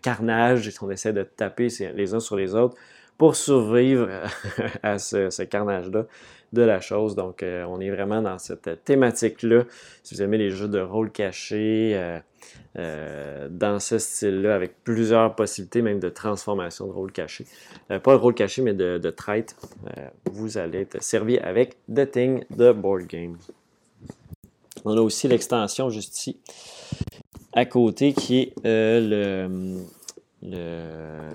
carnage. Et on essaie de taper les uns sur les autres pour survivre [laughs] à ce, carnage-là de la chose. Donc, euh, on est vraiment dans cette thématique-là. Si vous aimez les jeux de rôle caché, euh, euh, dans ce style-là, avec plusieurs possibilités même de transformation de rôle caché. pas de rôle caché, mais de, de traite. vous allez être servi avec The Thing, The Board Game. On a aussi l'extension juste ici, à côté, qui est le, le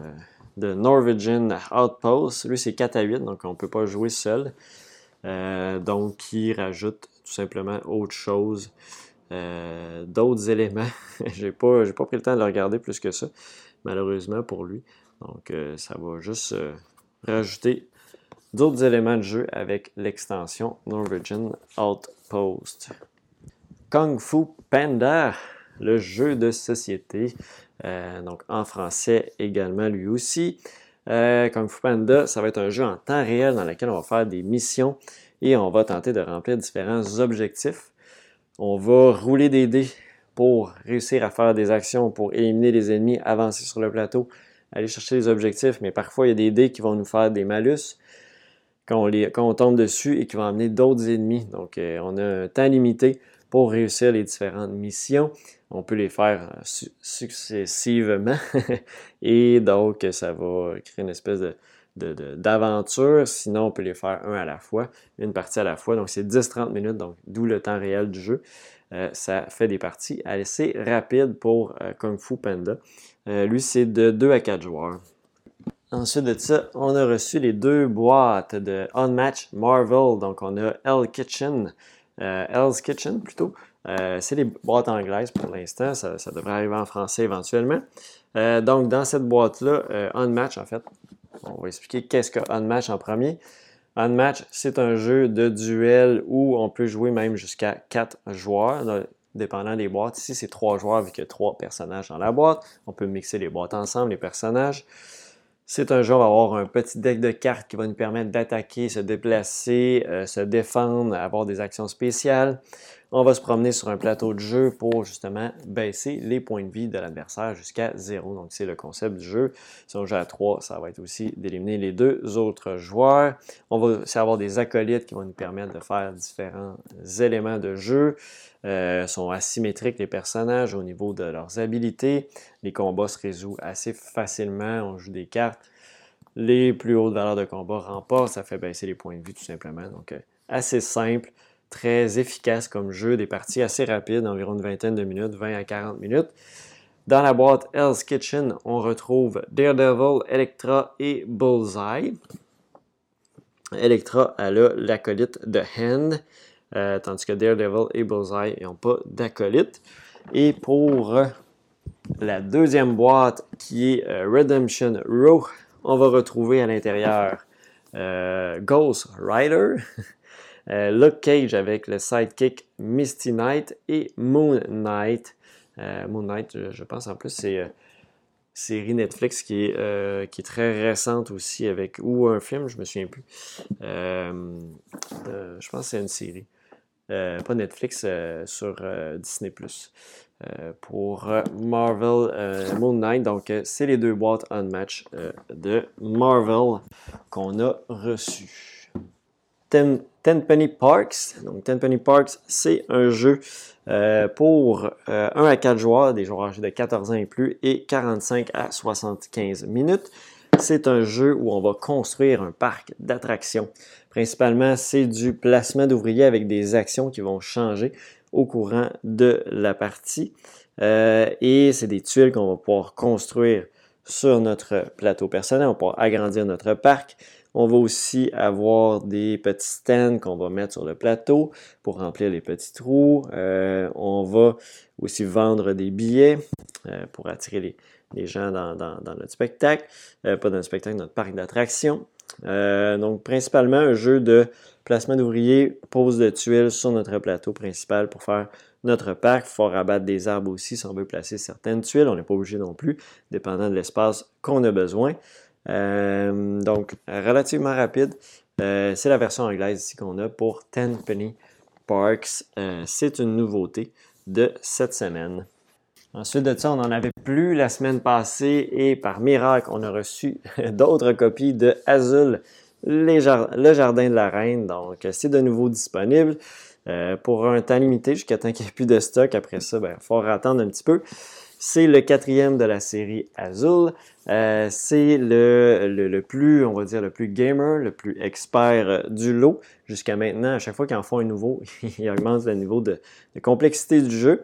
de Norwegian Outpost. Lui, c'est 4 à 8, donc on ne peut pas jouer seul. Euh, donc, il rajoute tout simplement autre chose, euh, d'autres éléments. [laughs] j'ai pas, pas pris le temps de le regarder plus que ça, malheureusement pour lui. Donc, euh, ça va juste rajouter d'autres éléments de jeu avec l'extension Norwegian Outpost. Kung Fu Panda, le jeu de société, euh, donc en français également lui aussi. Euh, Kung Fu Panda, ça va être un jeu en temps réel dans lequel on va faire des missions et on va tenter de remplir différents objectifs. On va rouler des dés pour réussir à faire des actions, pour éliminer les ennemis, avancer sur le plateau, aller chercher des objectifs, mais parfois il y a des dés qui vont nous faire des malus quand on, les, quand on tombe dessus et qui vont amener d'autres ennemis. Donc euh, on a un temps limité pour réussir les différentes missions. On peut les faire euh, successivement [laughs] et donc ça va créer une espèce de, d'aventure. Sinon, on peut les faire un à la fois, une partie à la fois. Donc, c'est 10-30 minutes, donc d'où le temps réel du jeu. Euh, ça fait des parties assez rapides pour euh, Kung Fu Panda. lui, c'est de 2 à 4 joueurs. Ensuite de ça, on a reçu les deux boîtes de Unmatch Marvel. Donc, on a Hell Kitchen, Hell's Kitchen plutôt, euh, c'est des boîtes anglaises pour l'instant. Ça, devrait arriver en français éventuellement. Euh, donc, dans cette boîte-là, euh, Unmatch, en fait, on va expliquer qu'est-ce que Unmatch en premier. Unmatch, c'est un jeu de duel où on peut jouer même jusqu'à 4 joueurs, dépendant des boîtes. Ici, c'est 3 joueurs avec 3 personnages dans la boîte. On peut mixer les boîtes ensemble, les personnages. C'est un jeu, on va avoir un petit deck de cartes qui va nous permettre d'attaquer, se déplacer, se défendre, avoir des actions spéciales on va se promener sur un plateau de jeu pour justement baisser les points de vie de l'adversaire jusqu'à 0. Donc, c'est le concept du jeu. Si on joue à 3, ça va être aussi d'éliminer les deux autres joueurs. On va aussi avoir des acolytes qui vont nous permettre de faire différents éléments de jeu. Euh, sont asymétriques les personnages au niveau de leurs habilités. Les combats se résolvent assez facilement. On joue des cartes. Les plus hautes valeurs de combat remportent. Ça fait baisser les points de vie tout simplement. Donc, euh, assez simple très efficace comme jeu, des parties assez rapides, environ une vingtaine de minutes, 20 à 40 minutes. Dans la boîte Hell's Kitchen, on retrouve Daredevil, Electra et Bullseye. Electra, a l'acolyte de Hand, euh, tandis que Daredevil et Bullseye n'ont pas d'acolyte. Et pour la deuxième boîte, qui est euh, Redemption Row, on va retrouver à l'intérieur euh, Ghost Rider, [laughs] Euh, Cage avec le sidekick Misty Knight et Moon Knight. Euh, Moon Knight, je, pense en plus, c'est euh, série Netflix qui est, qui est très récente aussi avec ou un film, je me souviens plus. je pense que c'est une série. pas Netflix, sur Disney pour Marvel Moon Knight. Donc, c'est les deux boîtes Unmatch de Marvel qu'on a reçues. Tenpenny Parks. Donc, Tenpenny Parks, c'est un jeu euh, pour 1 euh, à 4 joueurs, des joueurs âgés de 14 ans et plus, et 45 à 75 minutes. C'est un jeu où on va construire un parc d'attractions. Principalement, c'est du placement d'ouvriers avec des actions qui vont changer au courant de la partie. Euh, et c'est des tuiles qu'on va pouvoir construire sur notre plateau personnel. On va pouvoir agrandir notre parc. On va aussi avoir des petits stands qu'on va mettre sur le plateau pour remplir les petits trous. Euh, on va aussi vendre des billets euh, pour attirer les, gens dans, notre spectacle, euh, pas dans notre spectacle, notre parc d'attractions. donc, principalement un jeu de placement d'ouvriers, pose de tuiles sur notre plateau principal pour faire notre parc. Il faut rabattre des arbres aussi si on veut placer certaines tuiles. On n'est pas obligé non plus, dépendant de l'espace qu'on a besoin. Euh, donc, relativement rapide. Euh, c'est la version anglaise ici qu'on a pour Tenpenny Parks. Euh, c'est une nouveauté de cette semaine. Ensuite de ça, on n'en avait plus la semaine passée et par miracle, on a reçu [laughs] d'autres copies de Azul, le Jardin de la Reine. Donc, c'est de nouveau disponible pour un temps limité jusqu'à temps qu'il n'y ait plus de stock. Après ça, il ben, faut attendre un petit peu. C'est le quatrième de la série Azul. Euh, c'est le, le, plus, on va dire, le plus gamer, le plus expert euh, du lot. Jusqu'à maintenant, à chaque fois qu'ils en font un nouveau, [laughs] ils augmentent le niveau de, complexité du jeu.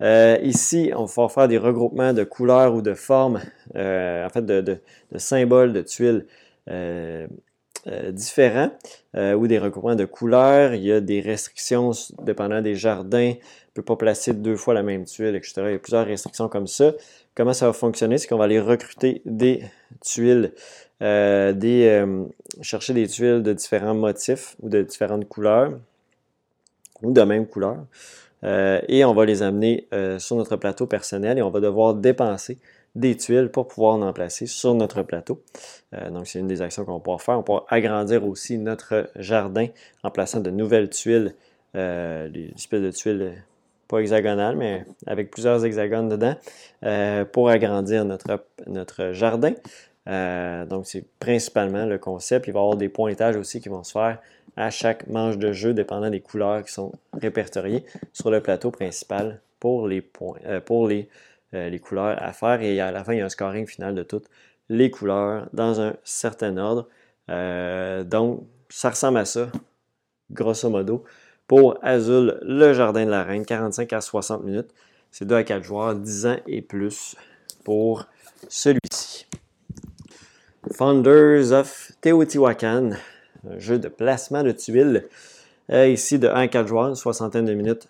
Euh, ici, on va faire des regroupements de couleurs ou de formes, en fait, de, symboles, de tuiles différents, ou des regroupements de couleurs. Il y a des restrictions dépendant des jardins peut pas placer deux fois la même tuile, etc. Il y a plusieurs restrictions comme ça. Comment ça va fonctionner? C'est qu'on va aller recruter des tuiles des, chercher des tuiles de différents motifs ou de différentes couleurs ou de même couleur. et on va les amener sur notre plateau personnel et on va devoir dépenser des tuiles pour pouvoir en placer sur notre plateau. Euh, donc, c'est une des actions qu'on va pouvoir faire. On pourra agrandir aussi notre jardin en plaçant de nouvelles tuiles, euh, des espèces de tuiles pas hexagonales, mais avec plusieurs hexagones dedans, euh, pour agrandir notre, notre jardin. donc, c'est principalement le concept. Il va y avoir des pointages aussi qui vont se faire à chaque manche de jeu, dépendant des couleurs qui sont répertoriées sur le plateau principal pour les, points, pour les les couleurs à faire et à la fin, il y a un scoring final de toutes les couleurs dans un certain ordre. Euh, donc, ça ressemble à ça, grosso modo. Pour Azul, le Jardin de la Reine, 45 à 60 minutes. C'est 2 à 4 joueurs, 10 ans et plus pour celui-ci. Founders of Teotihuacan, un jeu de placement de tuiles. Euh, ici, de 1 à 4 joueurs, une soixantaine de minutes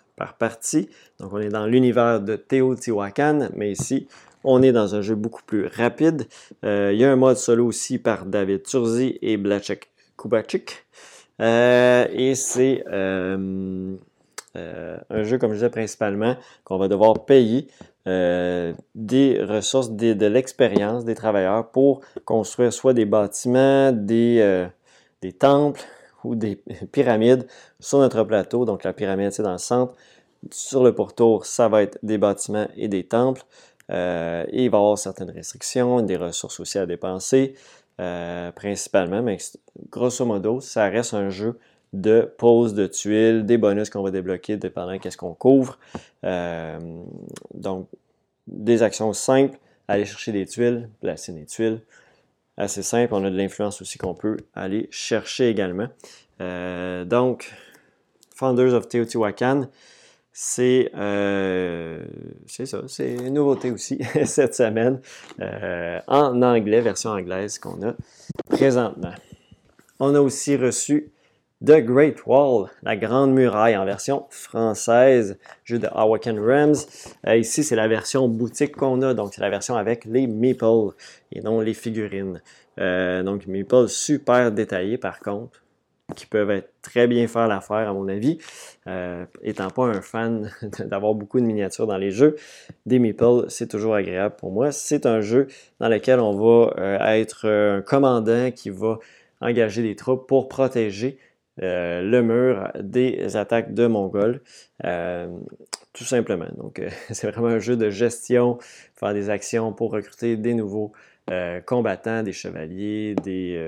Donc, on est dans l'univers de Teotihuacan, mais ici, on est dans un jeu beaucoup plus rapide. Euh, il y a un mode solo aussi par David Turzi et Blachek Kubachik. Euh, et c'est un jeu, comme je disais, principalement, qu'on va devoir payer des ressources, de l'expérience des travailleurs pour construire soit des bâtiments, des temples, ou des [laughs] pyramides sur notre plateau. Donc la pyramide, c'est dans le centre. Sur le pourtour, ça va être des bâtiments et des temples. Euh, il va y avoir certaines restrictions, des ressources aussi à dépenser, euh, principalement. Mais grosso modo, ça reste un jeu de pose de tuiles, des bonus qu'on va débloquer dépendant qu'est-ce qu'on couvre. Euh, donc, des actions simples, aller chercher des tuiles, placer des tuiles, assez simple. On a de l'influence aussi qu'on peut aller chercher également. Euh, donc, Founders of Teotihuacan, c'est euh, ça, c'est une nouveauté aussi [laughs] cette semaine euh, en anglais, version anglaise qu'on a présentement. On a aussi reçu The Great Wall, la Grande Muraille en version française, jeu de Awaken Rams. Euh, ici, c'est la version boutique qu'on a, donc c'est la version avec les meeples et non les figurines. Euh, donc, meeples super détaillés par contre, qui peuvent être très bien faire l'affaire à mon avis. Euh, étant pas un fan [laughs] d'avoir beaucoup de miniatures dans les jeux, des meeples, c'est toujours agréable pour moi. C'est un jeu dans lequel on va être un commandant qui va engager des troupes pour protéger euh, le mur des attaques de Mongols. Euh, tout simplement. Donc, euh, [laughs] c'est vraiment un jeu de gestion, faire des actions pour recruter des nouveaux combattants, des chevaliers, des,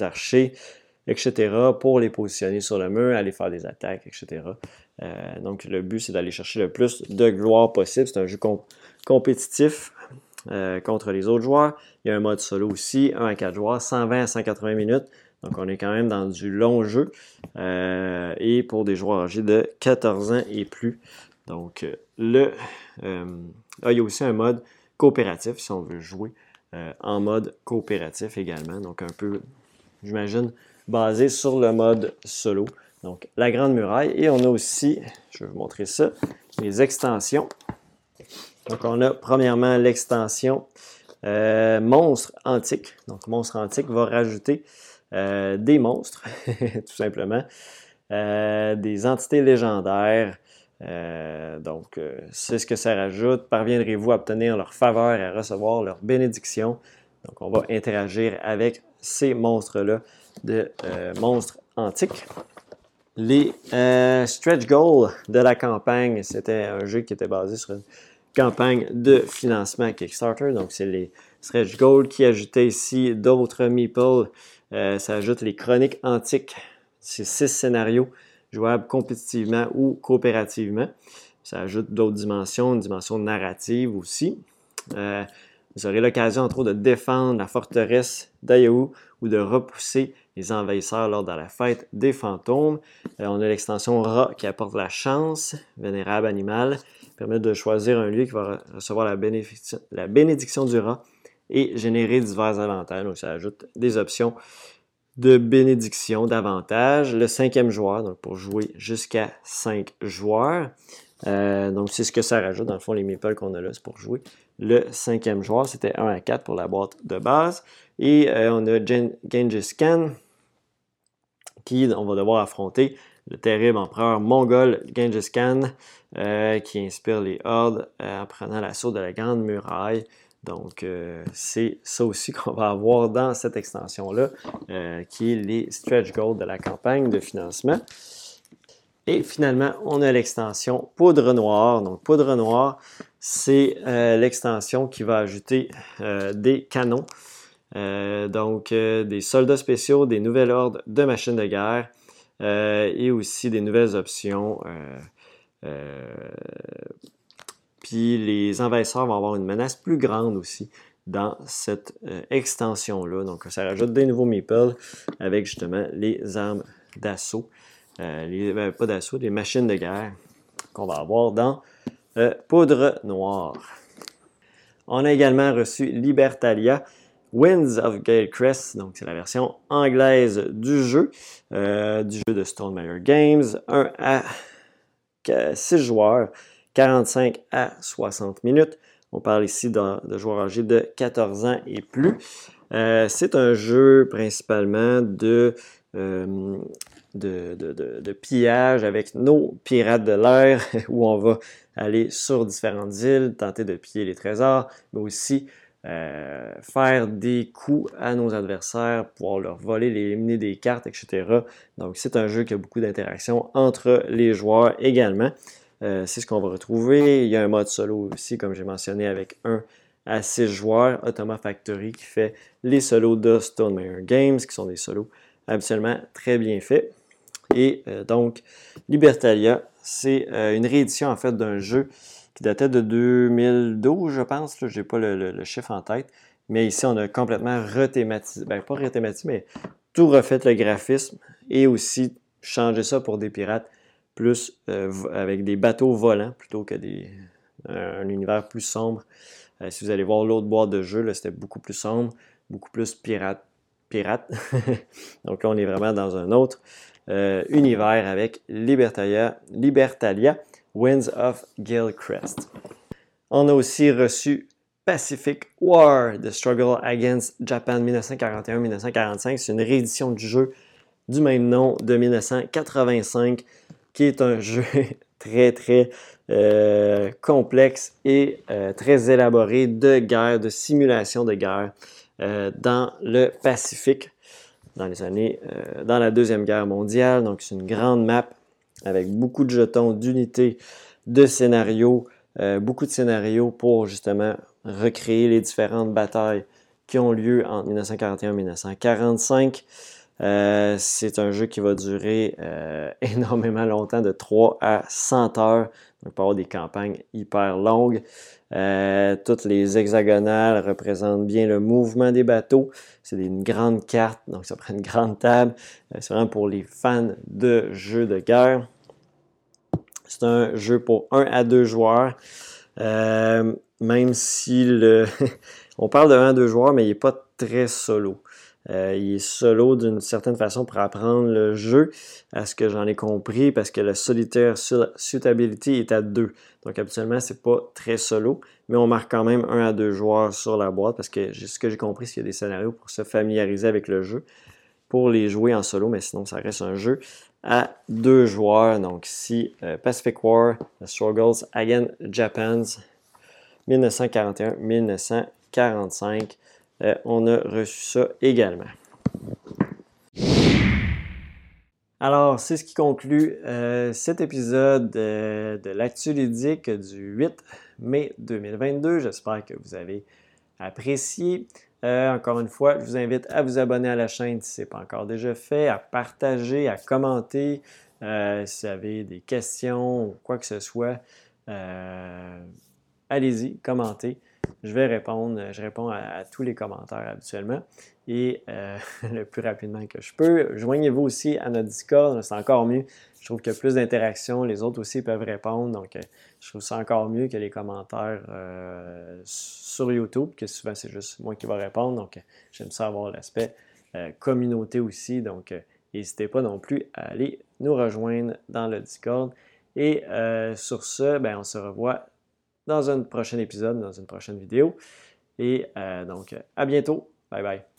archers, etc., pour les positionner sur le mur, aller faire des attaques, etc. donc, le but, c'est d'aller chercher le plus de gloire possible. C'est un jeu compétitif. contre les autres joueurs. Il y a un mode solo aussi, 1 à 4 joueurs, 120 à 180 minutes. Donc, on est quand même dans du long jeu. Euh, et pour des joueurs âgés de 14 ans et plus. Donc, euh, le, euh, il y a aussi un mode coopératif si on veut jouer en mode coopératif également. Donc, un peu, j'imagine, basé sur le mode solo. Donc, la Grande Muraille. Et on a aussi, je vais vous montrer ça, les extensions. Donc, on a premièrement l'extension Monstre Antique. Donc, Monstre Antique va rajouter euh, des monstres, [laughs] tout simplement, euh, des entités légendaires. Euh, donc, c'est ce que ça rajoute. Parviendrez-vous à obtenir leur faveur et à recevoir leur bénédiction? Donc, on va interagir avec ces monstres-là de monstres antiques. Les stretch goals de la campagne, c'était un jeu qui était basé sur une campagne de financement Kickstarter. Donc, c'est les stretch goals qui ajoutaient ici d'autres meeples euh, ça ajoute les chroniques antiques. C'est six scénarios jouables compétitivement ou coopérativement. Ça ajoute d'autres dimensions, une dimension narrative aussi. Euh, vous aurez l'occasion, entre autres, de défendre la forteresse d'Ayahu ou de repousser les envahisseurs lors de la fête des fantômes. Euh, on a l'extension Rat qui apporte la chance, vénérable animal, permet de choisir un lieu qui va recevoir la, la bénédiction du rat et générer divers avantages. Donc, ça ajoute des options de bénédiction, d'avantages. Le cinquième joueur, donc pour jouer jusqu'à cinq joueurs. donc, c'est ce que ça rajoute. Dans le fond, les meeples qu'on a là, c'est pour jouer le cinquième joueur. C'était 1 à 4 pour la boîte de base. Et on a Genghis Khan, qui on va devoir affronter le terrible empereur mongol Genghis Khan, qui inspire les hordes en prenant l'assaut de la Grande Muraille. Donc, euh, c'est ça aussi [laughs] qu'on va avoir dans cette extension-là, euh, qui est les stretch goals de la campagne de financement. Et finalement, on a l'extension poudre noire. Donc, poudre noire, c'est euh, l'extension qui va ajouter des canons, donc des soldats spéciaux, des nouvelles ordres de machines de guerre et aussi des nouvelles options puis les envahisseurs vont avoir une menace plus grande aussi dans cette euh, extension-là. Donc, ça rajoute des nouveaux meeples avec justement les armes d'assaut. Euh, ben, pas d'assaut, des machines de guerre qu'on va avoir dans euh, Poudre Noire. On a également reçu Libertalia, Winds of Galecrest, donc c'est la version anglaise du jeu, du jeu de Stone Games, 1 à 6 joueurs 45 à 60 minutes. On parle ici de, joueurs âgés de 14 ans et plus. Euh, c'est un jeu principalement de, euh, de, pillage avec nos pirates de l'air [laughs] où on va aller sur différentes îles, tenter de piller les trésors, mais aussi euh, faire des coups à nos adversaires, pouvoir leur voler, les éliminer des cartes, etc. Donc c'est un jeu qui a beaucoup d'interactions entre les joueurs également. Euh, c'est ce qu'on va retrouver. Il y a un mode solo aussi, comme j'ai mentionné, avec un à six joueurs, Automa Factory, qui fait les solos de Stone Games, qui sont des solos absolument très bien faits. Et euh, donc, Libertalia, c'est euh, une réédition en fait d'un jeu qui datait de 2012, je pense. Je n'ai pas le, chiffre en tête. Mais ici, on a complètement rethématisé, ben pas rethématisé, mais tout refait le graphisme et aussi changé ça pour des pirates plus euh, avec des bateaux volants plutôt que des, un univers plus sombre. Euh, si vous allez voir l'autre boîte de jeu, c'était beaucoup plus sombre, beaucoup plus pirate. pirate. [laughs] Donc là, on est vraiment dans un autre euh, univers avec Libertalia, Libertalia, Winds of Gilcrest. On a aussi reçu Pacific War, The Struggle Against Japan 1941-1945. C'est une réédition du jeu du même nom de 1985 qui est un jeu [laughs] très, très euh, complexe et euh, très élaboré de guerre, de simulation de guerre euh, dans le Pacifique dans les années, dans la Deuxième Guerre mondiale. Donc, c'est une grande map avec beaucoup de jetons, d'unités, de scénarios, beaucoup de scénarios pour justement recréer les différentes batailles qui ont lieu entre 1941 et 1945. Euh, c'est un jeu qui va durer euh, [laughs] énormément longtemps, de 3 à 100 heures. Donc, il peut avoir des campagnes hyper longues. Euh, toutes les hexagonales représentent bien le mouvement des bateaux. C'est une grande carte, donc ça [laughs] prend une grande table. c'est vraiment pour les fans de jeux de guerre. C'est un jeu pour 1 à 2 joueurs. même si [laughs] on parle de 1 à 2 joueurs, mais il n'est pas très solo. Euh, il est solo d'une certaine façon pour apprendre le jeu, à ce que j'en ai compris, parce que le solitaire suitability est à 2. Donc habituellement, c'est pas très solo, mais on marque quand même un à deux joueurs sur la boîte, parce que ce que j'ai compris, c'est qu'il y a des scénarios pour se familiariser avec le jeu, pour les jouer en solo, mais sinon ça reste un jeu à deux joueurs. Donc ici, euh, Pacific War, The Struggles Again Japan's 1941-1945. Euh, on a reçu ça également. Alors, c'est ce qui conclut euh, cet épisode de l'actu ludique du 8 mai 2022. J'espère que vous avez apprécié. Euh, encore une fois, je vous invite à vous abonner à la chaîne si ce n'est pas encore déjà fait, à partager, à commenter. si vous avez des questions ou quoi que ce soit, allez-y, commentez. Je vais répondre, je réponds à, tous les commentaires habituellement et euh, [laughs] le plus rapidement que je peux. Joignez-vous aussi à notre Discord, c'est encore mieux. Je trouve qu'il y a plus d'interactions, les autres aussi peuvent répondre, donc euh, je trouve ça encore mieux que les commentaires euh, sur YouTube, que souvent c'est juste moi qui vais répondre, donc j'aime ça avoir l'aspect communauté aussi, donc n'hésitez pas non plus à aller nous rejoindre dans le Discord. Et sur ce, ben, on se revoit dans un prochain épisode, dans une prochaine vidéo. Et donc, à bientôt. Bye bye.